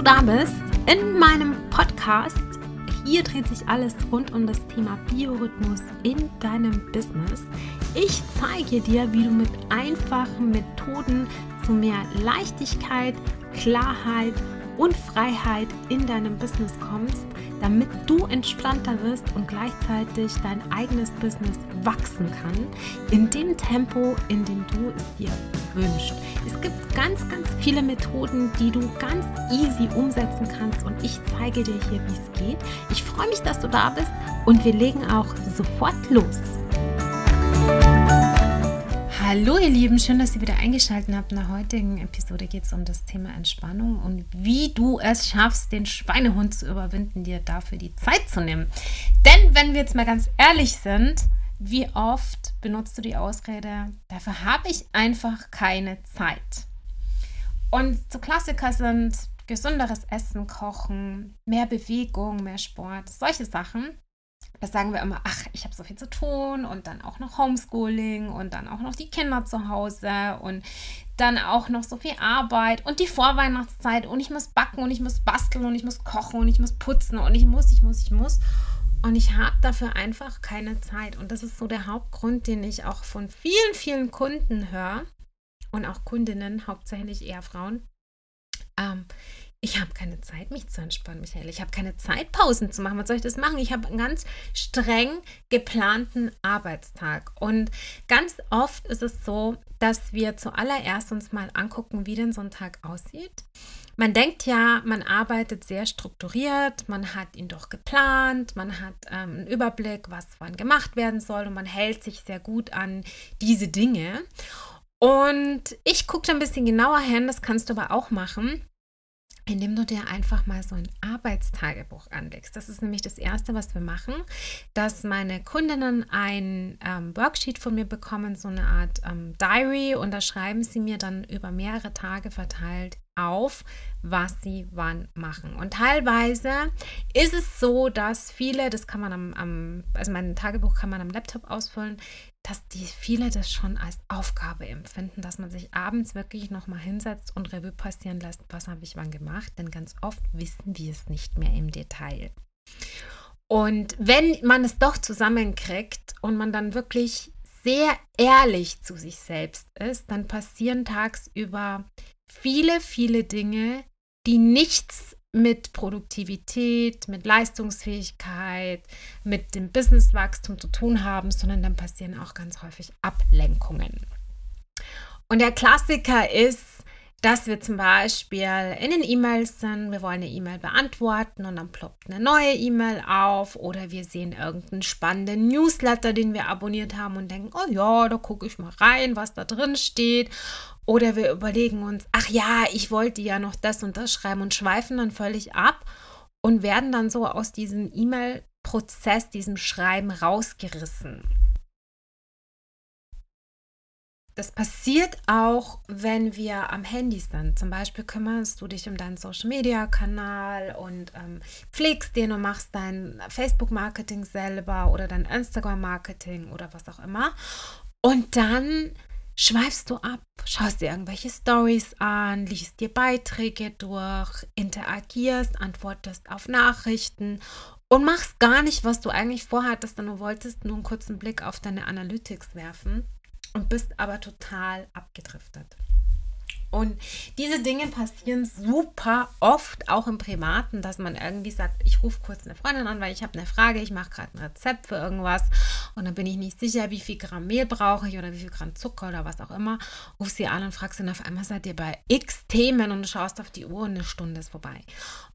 du da bist in meinem Podcast. Hier dreht sich alles rund um das Thema Biorhythmus in deinem Business. Ich zeige dir, wie du mit einfachen Methoden zu mehr Leichtigkeit, Klarheit und Freiheit in deinem Business kommst, damit du entspannter wirst und gleichzeitig dein eigenes Business wachsen kann, in dem Tempo, in dem du es dir wünschst. Es gibt ganz, ganz viele Methoden, die du ganz easy umsetzen kannst und ich zeige dir hier, wie es geht. Ich freue mich, dass du da bist und wir legen auch sofort los. Hallo ihr Lieben, schön, dass ihr wieder eingeschaltet habt. In der heutigen Episode geht es um das Thema Entspannung und wie du es schaffst, den Schweinehund zu überwinden, dir dafür die Zeit zu nehmen. Denn wenn wir jetzt mal ganz ehrlich sind, wie oft benutzt du die Ausrede, dafür habe ich einfach keine Zeit. Und so Klassiker sind gesünderes Essen, Kochen, mehr Bewegung, mehr Sport, solche Sachen. Das sagen wir immer, ach, ich habe so viel zu tun und dann auch noch Homeschooling und dann auch noch die Kinder zu Hause und dann auch noch so viel Arbeit und die Vorweihnachtszeit und ich muss backen und ich muss basteln und ich muss kochen und ich muss putzen und ich muss, ich muss, ich muss. Und ich habe dafür einfach keine Zeit. Und das ist so der Hauptgrund, den ich auch von vielen, vielen Kunden höre und auch Kundinnen, hauptsächlich eher Frauen. Ähm, ich habe keine Zeit, mich zu entspannen, Michael. Ich habe keine Zeit, Pausen zu machen. Was soll ich das machen? Ich habe einen ganz streng geplanten Arbeitstag. Und ganz oft ist es so, dass wir zuallererst uns mal angucken, wie denn so ein Tag aussieht. Man denkt ja, man arbeitet sehr strukturiert, man hat ihn doch geplant, man hat ähm, einen Überblick, was wann gemacht werden soll und man hält sich sehr gut an diese Dinge. Und ich gucke da ein bisschen genauer hin, das kannst du aber auch machen indem du dir einfach mal so ein Arbeitstagebuch anlegst. Das ist nämlich das Erste, was wir machen, dass meine Kundinnen ein ähm, Worksheet von mir bekommen, so eine Art ähm, Diary, und da schreiben sie mir dann über mehrere Tage verteilt auf, was sie wann machen. Und teilweise ist es so, dass viele, das kann man am, am also mein Tagebuch kann man am Laptop ausfüllen, dass die viele das schon als Aufgabe empfinden, dass man sich abends wirklich nochmal hinsetzt und Revue passieren lässt, was habe ich wann gemacht, denn ganz oft wissen wir es nicht mehr im Detail. Und wenn man es doch zusammenkriegt und man dann wirklich sehr ehrlich zu sich selbst ist, dann passieren tagsüber viele, viele Dinge, die nichts mit Produktivität, mit Leistungsfähigkeit, mit dem Businesswachstum zu tun haben, sondern dann passieren auch ganz häufig Ablenkungen. Und der Klassiker ist, dass wir zum Beispiel in den E-Mails sind, wir wollen eine E-Mail beantworten und dann ploppt eine neue E-Mail auf oder wir sehen irgendeinen spannenden Newsletter, den wir abonniert haben und denken, oh ja, da gucke ich mal rein, was da drin steht. Oder wir überlegen uns, ach ja, ich wollte ja noch das und das schreiben und schweifen dann völlig ab und werden dann so aus diesem E-Mail-Prozess, diesem Schreiben rausgerissen. Das passiert auch, wenn wir am Handy sind. Zum Beispiel kümmerst du dich um deinen Social-Media-Kanal und ähm, pflegst den und machst dein Facebook-Marketing selber oder dein Instagram-Marketing oder was auch immer. Und dann schweifst du ab, schaust dir irgendwelche Stories an, liest dir Beiträge durch, interagierst, antwortest auf Nachrichten und machst gar nicht, was du eigentlich vorhattest, sondern du wolltest nur einen kurzen Blick auf deine Analytics werfen und bist aber total abgedriftet. Und diese Dinge passieren super oft, auch im Privaten, dass man irgendwie sagt, ich rufe kurz eine Freundin an, weil ich habe eine Frage, ich mache gerade ein Rezept für irgendwas und dann bin ich nicht sicher, wie viel Gramm Mehl brauche ich oder wie viel Gramm Zucker oder was auch immer. Ruf sie an und fragst und auf einmal seid ihr bei x Themen und du schaust auf die Uhr und eine Stunde ist vorbei.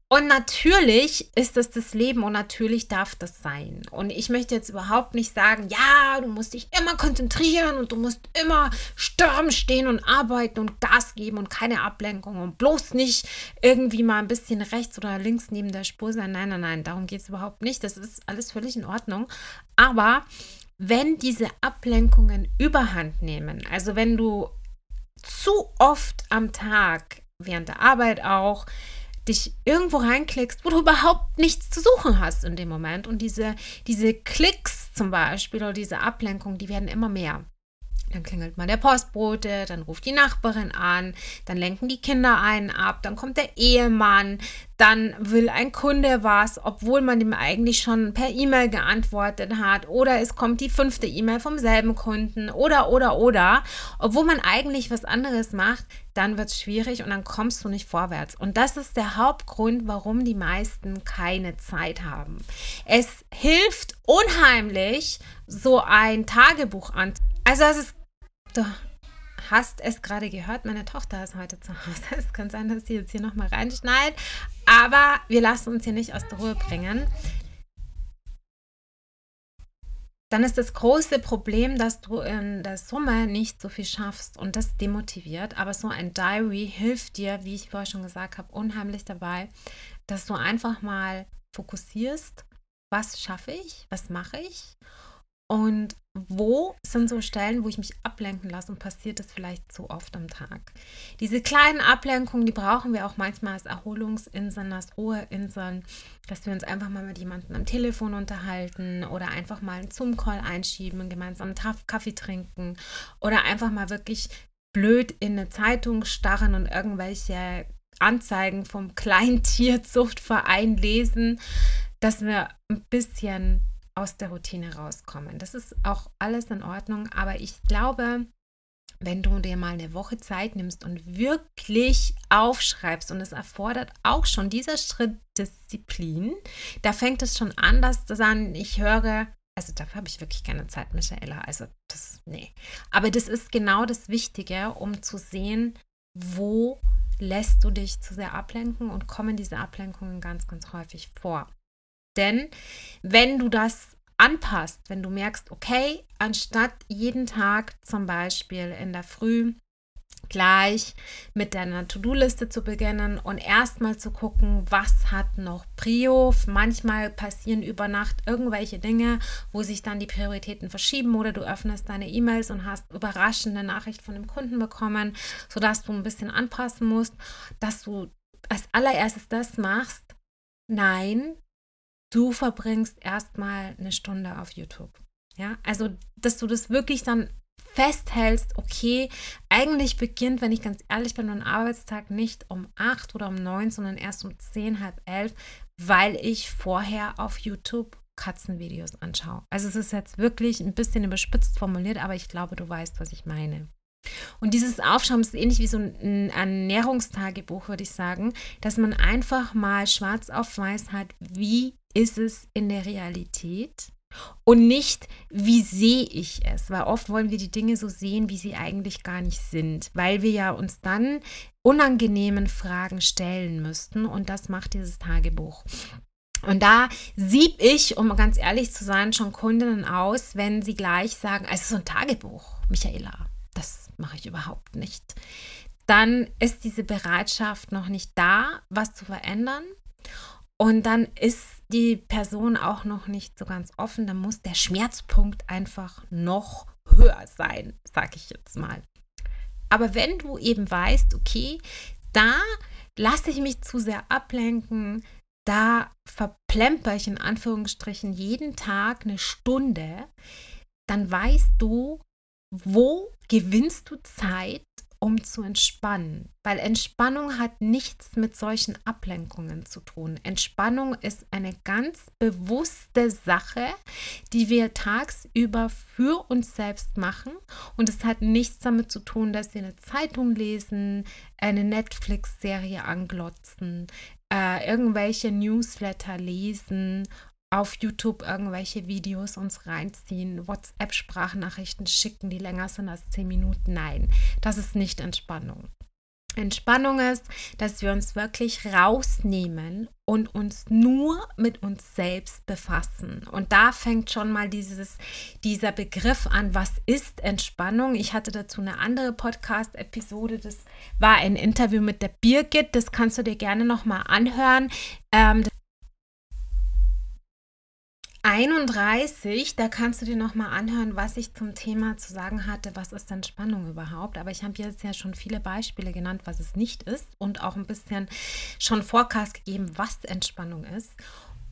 Und natürlich ist das das Leben und natürlich darf das sein. Und ich möchte jetzt überhaupt nicht sagen, ja, du musst dich immer konzentrieren und du musst immer Sturm stehen und arbeiten und Gas geben und keine Ablenkung und bloß nicht irgendwie mal ein bisschen rechts oder links neben der Spur sein. Nein, nein, nein, darum geht es überhaupt nicht. Das ist alles völlig in Ordnung. Aber wenn diese Ablenkungen überhand nehmen, also wenn du zu oft am Tag, während der Arbeit auch, dich irgendwo reinklickst, wo du überhaupt nichts zu suchen hast in dem Moment. Und diese, diese Klicks zum Beispiel oder diese Ablenkung, die werden immer mehr. Dann klingelt mal der Postbote, dann ruft die Nachbarin an, dann lenken die Kinder einen ab, dann kommt der Ehemann, dann will ein Kunde was, obwohl man dem eigentlich schon per E-Mail geantwortet hat, oder es kommt die fünfte E-Mail vom selben Kunden, oder, oder, oder, obwohl man eigentlich was anderes macht, dann wird es schwierig und dann kommst du nicht vorwärts. Und das ist der Hauptgrund, warum die meisten keine Zeit haben. Es hilft unheimlich, so ein Tagebuch an. Also es ist Du hast es gerade gehört, meine Tochter ist heute zu Hause. Es kann sein, dass sie jetzt hier nochmal reinschneit. Aber wir lassen uns hier nicht aus der Ruhe bringen. Dann ist das große Problem, dass du in der Summe nicht so viel schaffst und das demotiviert. Aber so ein Diary hilft dir, wie ich vorher schon gesagt habe, unheimlich dabei, dass du einfach mal fokussierst, was schaffe ich, was mache ich und wo sind so Stellen, wo ich mich ablenken lasse und passiert das vielleicht zu oft am Tag? Diese kleinen Ablenkungen, die brauchen wir auch manchmal als Erholungsinseln, als Ruheinseln, dass wir uns einfach mal mit jemandem am Telefon unterhalten oder einfach mal einen Zoom-Call einschieben, gemeinsam Kaffee trinken oder einfach mal wirklich blöd in eine Zeitung starren und irgendwelche Anzeigen vom Kleintierzuchtverein lesen, dass wir ein bisschen aus der Routine rauskommen. Das ist auch alles in Ordnung, aber ich glaube, wenn du dir mal eine Woche Zeit nimmst und wirklich aufschreibst, und es erfordert auch schon dieser Schritt Disziplin, da fängt es schon an, dass dann ich höre, also dafür habe ich wirklich keine Zeit, Michaela. Also das, nee. Aber das ist genau das Wichtige, um zu sehen, wo lässt du dich zu sehr ablenken und kommen diese Ablenkungen ganz, ganz häufig vor. Denn wenn du das anpasst, wenn du merkst, okay, anstatt jeden Tag zum Beispiel in der Früh gleich mit deiner To-Do-Liste zu beginnen und erstmal zu gucken, was hat noch Prio. Manchmal passieren über Nacht irgendwelche Dinge, wo sich dann die Prioritäten verschieben oder du öffnest deine E-Mails und hast überraschende Nachricht von dem Kunden bekommen, sodass du ein bisschen anpassen musst, dass du als allererstes das machst. Nein, du verbringst erstmal eine Stunde auf YouTube. Ja, also, dass du das wirklich dann festhältst, okay, eigentlich beginnt, wenn ich ganz ehrlich bin, mein Arbeitstag nicht um 8 oder um 9, sondern erst um 10, halb 11, weil ich vorher auf YouTube Katzenvideos anschaue. Also es ist jetzt wirklich ein bisschen überspitzt formuliert, aber ich glaube, du weißt, was ich meine. Und dieses Aufschauen ist ähnlich wie so ein Ernährungstagebuch, würde ich sagen, dass man einfach mal schwarz auf weiß hat, wie ist es in der Realität und nicht, wie sehe ich es, weil oft wollen wir die Dinge so sehen, wie sie eigentlich gar nicht sind, weil wir ja uns dann unangenehmen Fragen stellen müssten und das macht dieses Tagebuch. Und da sieb ich, um ganz ehrlich zu sein, schon Kundinnen aus, wenn sie gleich sagen, es ist so ein Tagebuch, Michaela, das mache ich überhaupt nicht. Dann ist diese Bereitschaft noch nicht da, was zu verändern. Und dann ist die Person auch noch nicht so ganz offen, dann muss der Schmerzpunkt einfach noch höher sein, sag ich jetzt mal. Aber wenn du eben weißt, okay, da lasse ich mich zu sehr ablenken, da verplemper ich in Anführungsstrichen jeden Tag eine Stunde, dann weißt du, wo gewinnst du Zeit um zu entspannen. Weil Entspannung hat nichts mit solchen Ablenkungen zu tun. Entspannung ist eine ganz bewusste Sache, die wir tagsüber für uns selbst machen. Und es hat nichts damit zu tun, dass wir eine Zeitung lesen, eine Netflix-Serie anglotzen, äh, irgendwelche Newsletter lesen auf YouTube irgendwelche Videos uns reinziehen, WhatsApp-Sprachnachrichten schicken, die länger sind als zehn Minuten. Nein, das ist nicht Entspannung. Entspannung ist, dass wir uns wirklich rausnehmen und uns nur mit uns selbst befassen. Und da fängt schon mal dieses, dieser Begriff an, was ist Entspannung? Ich hatte dazu eine andere Podcast-Episode, das war ein Interview mit der Birgit, das kannst du dir gerne nochmal anhören. Ähm, 31, da kannst du dir nochmal anhören, was ich zum Thema zu sagen hatte, was ist Entspannung überhaupt. Aber ich habe jetzt ja schon viele Beispiele genannt, was es nicht ist und auch ein bisschen schon Forecast gegeben, was Entspannung ist.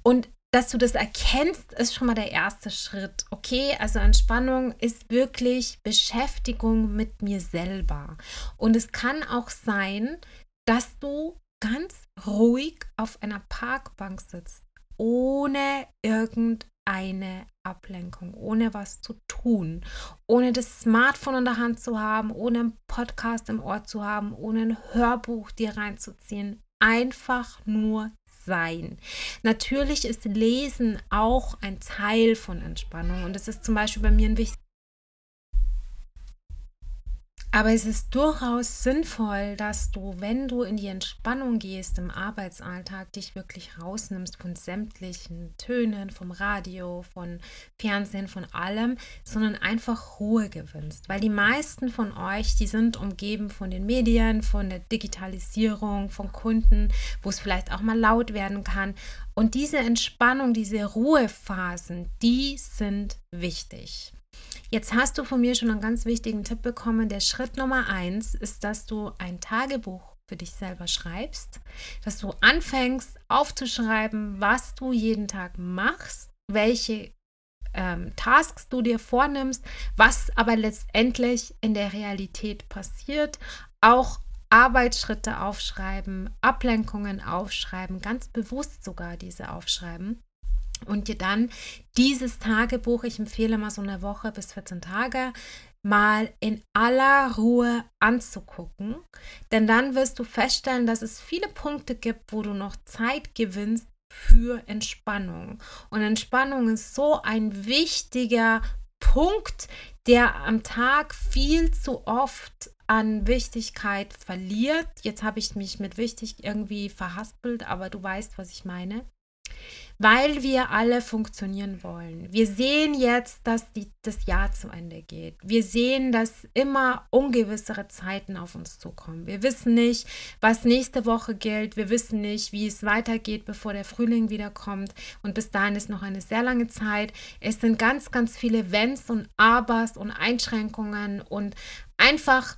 Und dass du das erkennst, ist schon mal der erste Schritt. Okay, also Entspannung ist wirklich Beschäftigung mit mir selber. Und es kann auch sein, dass du ganz ruhig auf einer Parkbank sitzt, ohne irgendeine Ablenkung, ohne was zu tun, ohne das Smartphone in der Hand zu haben, ohne einen Podcast im Ohr zu haben, ohne ein Hörbuch dir reinzuziehen. Einfach nur sein. Natürlich ist Lesen auch ein Teil von Entspannung und es ist zum Beispiel bei mir ein wichtiges aber es ist durchaus sinnvoll, dass du, wenn du in die Entspannung gehst im Arbeitsalltag, dich wirklich rausnimmst von sämtlichen Tönen, vom Radio, von Fernsehen, von allem, sondern einfach Ruhe gewinnst. Weil die meisten von euch, die sind umgeben von den Medien, von der Digitalisierung, von Kunden, wo es vielleicht auch mal laut werden kann. Und diese Entspannung, diese Ruhephasen, die sind wichtig. Jetzt hast du von mir schon einen ganz wichtigen Tipp bekommen. Der Schritt Nummer eins ist, dass du ein Tagebuch für dich selber schreibst, dass du anfängst aufzuschreiben, was du jeden Tag machst, welche ähm, Tasks du dir vornimmst, was aber letztendlich in der Realität passiert, auch Arbeitsschritte aufschreiben, Ablenkungen aufschreiben, ganz bewusst sogar diese aufschreiben und dir dann dieses Tagebuch, ich empfehle mal so eine Woche bis 14 Tage, mal in aller Ruhe anzugucken. Denn dann wirst du feststellen, dass es viele Punkte gibt, wo du noch Zeit gewinnst für Entspannung. Und Entspannung ist so ein wichtiger Punkt, der am Tag viel zu oft an Wichtigkeit verliert. Jetzt habe ich mich mit wichtig irgendwie verhaspelt, aber du weißt, was ich meine weil wir alle funktionieren wollen. Wir sehen jetzt, dass die, das Jahr zu Ende geht. Wir sehen, dass immer ungewissere Zeiten auf uns zukommen. Wir wissen nicht, was nächste Woche gilt. Wir wissen nicht, wie es weitergeht, bevor der Frühling wiederkommt. Und bis dahin ist noch eine sehr lange Zeit. Es sind ganz, ganz viele Wenns und Abers und Einschränkungen und einfach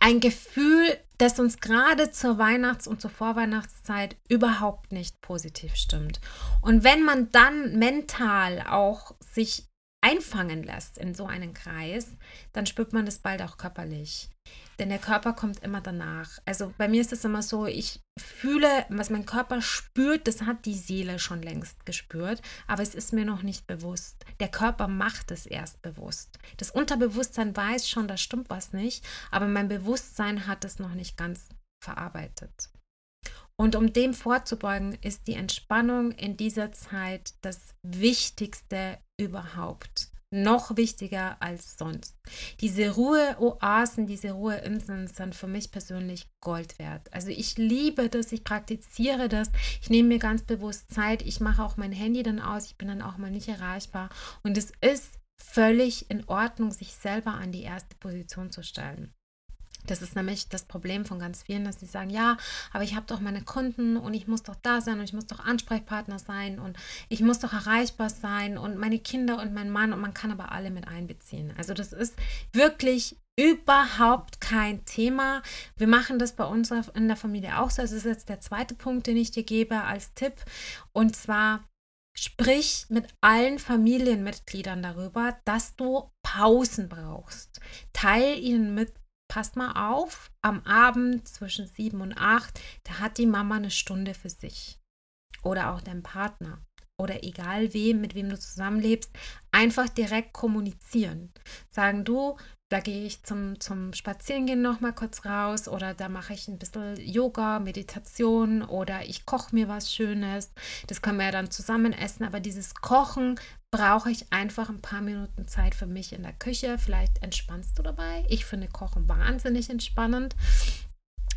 ein Gefühl, das uns gerade zur Weihnachts- und zur Vorweihnachtszeit überhaupt nicht positiv stimmt. Und wenn man dann mental auch sich einfangen lässt in so einen Kreis, dann spürt man das bald auch körperlich. Denn der Körper kommt immer danach. Also bei mir ist es immer so, ich fühle, was mein Körper spürt, das hat die Seele schon längst gespürt, aber es ist mir noch nicht bewusst. Der Körper macht es erst bewusst. Das Unterbewusstsein weiß schon, da stimmt was nicht, aber mein Bewusstsein hat es noch nicht ganz verarbeitet. Und um dem vorzubeugen, ist die Entspannung in dieser Zeit das Wichtigste überhaupt. Noch wichtiger als sonst. Diese Ruheoasen, diese Ruheinseln sind für mich persönlich Gold wert. Also ich liebe das, ich praktiziere das, ich nehme mir ganz bewusst Zeit, ich mache auch mein Handy dann aus, ich bin dann auch mal nicht erreichbar. Und es ist völlig in Ordnung, sich selber an die erste Position zu stellen. Das ist nämlich das Problem von ganz vielen, dass sie sagen, ja, aber ich habe doch meine Kunden und ich muss doch da sein und ich muss doch Ansprechpartner sein und ich muss doch erreichbar sein und meine Kinder und mein Mann und man kann aber alle mit einbeziehen. Also das ist wirklich überhaupt kein Thema. Wir machen das bei uns in der Familie auch so. Das ist jetzt der zweite Punkt, den ich dir gebe als Tipp und zwar Sprich mit allen Familienmitgliedern darüber, dass du Pausen brauchst. Teil ihnen mit, passt mal auf, am Abend zwischen sieben und acht, da hat die Mama eine Stunde für sich. Oder auch dein Partner. Oder egal wem, mit wem du zusammenlebst, einfach direkt kommunizieren. Sagen du, da gehe ich zum, zum Spazierengehen noch mal kurz raus oder da mache ich ein bisschen Yoga, Meditation oder ich koche mir was Schönes. Das können wir ja dann zusammen essen, aber dieses Kochen brauche ich einfach ein paar Minuten Zeit für mich in der Küche. Vielleicht entspannst du dabei. Ich finde Kochen wahnsinnig entspannend.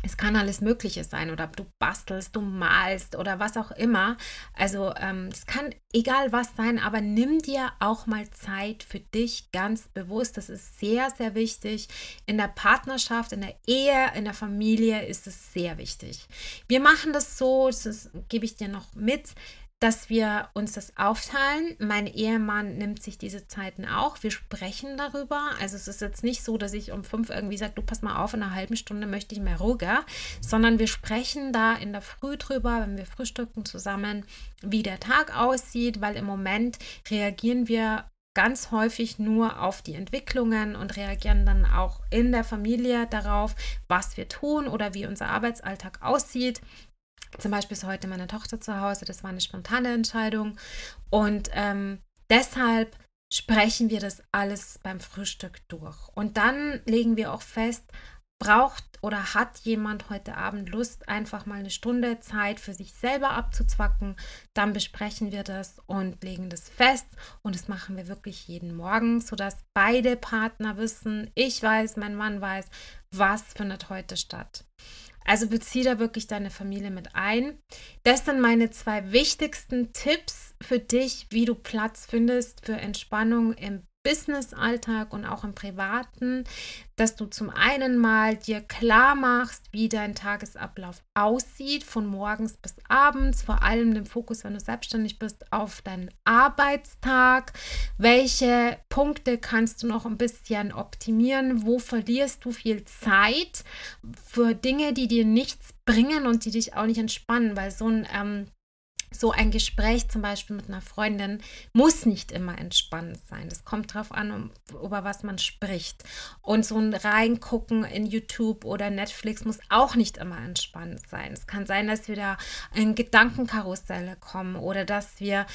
Es kann alles Mögliche sein oder du bastelst, du malst oder was auch immer. Also ähm, es kann egal was sein, aber nimm dir auch mal Zeit für dich ganz bewusst. Das ist sehr, sehr wichtig. In der Partnerschaft, in der Ehe, in der Familie ist es sehr wichtig. Wir machen das so, das gebe ich dir noch mit. Dass wir uns das aufteilen. Mein Ehemann nimmt sich diese Zeiten auch. Wir sprechen darüber. Also es ist jetzt nicht so, dass ich um fünf irgendwie sage, du pass mal auf, in einer halben Stunde möchte ich mehr Ruhe, sondern wir sprechen da in der Früh drüber, wenn wir frühstücken zusammen, wie der Tag aussieht, weil im Moment reagieren wir ganz häufig nur auf die Entwicklungen und reagieren dann auch in der Familie darauf, was wir tun oder wie unser Arbeitsalltag aussieht. Zum Beispiel ist heute meine Tochter zu Hause, das war eine spontane Entscheidung. Und ähm, deshalb sprechen wir das alles beim Frühstück durch. Und dann legen wir auch fest, braucht oder hat jemand heute Abend Lust, einfach mal eine Stunde Zeit für sich selber abzuzwacken, dann besprechen wir das und legen das fest. Und das machen wir wirklich jeden Morgen, sodass beide Partner wissen, ich weiß, mein Mann weiß, was findet heute statt. Also bezieh da wirklich deine Familie mit ein. Das sind meine zwei wichtigsten Tipps für dich, wie du Platz findest für Entspannung im Business-Alltag und auch im Privaten, dass du zum einen mal dir klar machst, wie dein Tagesablauf aussieht, von morgens bis abends, vor allem den Fokus, wenn du selbstständig bist, auf deinen Arbeitstag. Welche Punkte kannst du noch ein bisschen optimieren? Wo verlierst du viel Zeit für Dinge, die dir nichts bringen und die dich auch nicht entspannen? Weil so ein ähm, so ein Gespräch zum Beispiel mit einer Freundin muss nicht immer entspannend sein. Das kommt darauf an, um, über was man spricht. Und so ein Reingucken in YouTube oder Netflix muss auch nicht immer entspannend sein. Es kann sein, dass wir da in Gedankenkarusselle kommen oder dass wir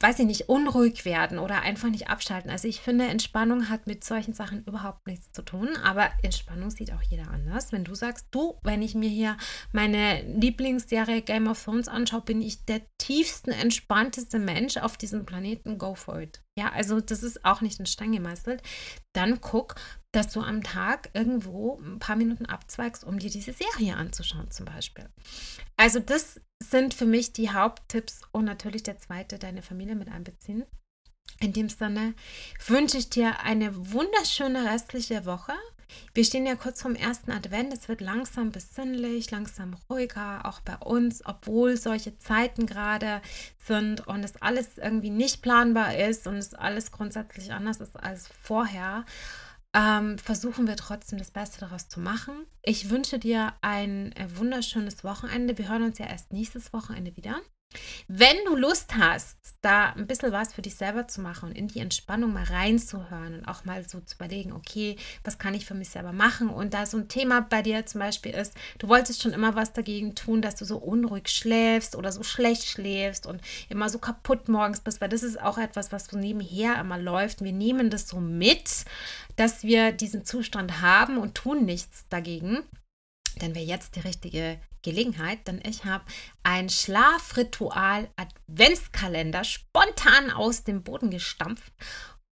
weiß ich nicht, unruhig werden oder einfach nicht abschalten. Also ich finde, Entspannung hat mit solchen Sachen überhaupt nichts zu tun, aber Entspannung sieht auch jeder anders. Wenn du sagst, du, wenn ich mir hier meine Lieblingsserie Game of Thrones anschaue, bin ich der tiefsten, entspannteste Mensch auf diesem Planeten, go for it. Ja, also das ist auch nicht in Stein gemeißelt. Dann guck, dass du am Tag irgendwo ein paar Minuten abzweigst, um dir diese Serie anzuschauen zum Beispiel. Also das sind für mich die Haupttipps und natürlich der zweite, deine Familie mit einbeziehen. In dem Sinne wünsche ich dir eine wunderschöne restliche Woche. Wir stehen ja kurz vorm ersten Advent. Es wird langsam besinnlich, langsam ruhiger, auch bei uns, obwohl solche Zeiten gerade sind und es alles irgendwie nicht planbar ist und es alles grundsätzlich anders ist als vorher ähm, versuchen wir trotzdem das Beste daraus zu machen. Ich wünsche dir ein äh, wunderschönes Wochenende. Wir hören uns ja erst nächstes Wochenende wieder. Wenn du Lust hast, da ein bisschen was für dich selber zu machen und in die Entspannung mal reinzuhören und auch mal so zu überlegen, okay, was kann ich für mich selber machen? Und da so ein Thema bei dir zum Beispiel ist, du wolltest schon immer was dagegen tun, dass du so unruhig schläfst oder so schlecht schläfst und immer so kaputt morgens bist, weil das ist auch etwas, was so nebenher immer läuft. Wir nehmen das so mit, dass wir diesen Zustand haben und tun nichts dagegen dann wäre jetzt die richtige Gelegenheit, denn ich habe ein Schlafritual-Adventskalender spontan aus dem Boden gestampft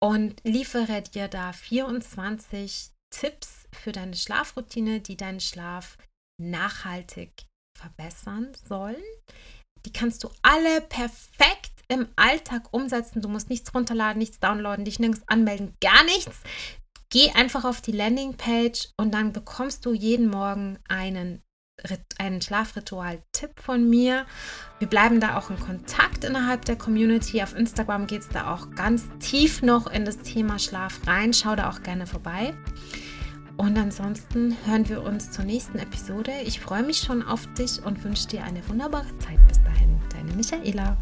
und liefere dir da 24 Tipps für deine Schlafroutine, die deinen Schlaf nachhaltig verbessern sollen. Die kannst du alle perfekt im Alltag umsetzen. Du musst nichts runterladen, nichts downloaden, dich nirgends anmelden, gar nichts. Geh einfach auf die Landingpage und dann bekommst du jeden Morgen einen, einen Schlafritual-Tipp von mir. Wir bleiben da auch in Kontakt innerhalb der Community. Auf Instagram geht es da auch ganz tief noch in das Thema Schlaf rein. Schau da auch gerne vorbei. Und ansonsten hören wir uns zur nächsten Episode. Ich freue mich schon auf dich und wünsche dir eine wunderbare Zeit bis dahin. Deine Michaela.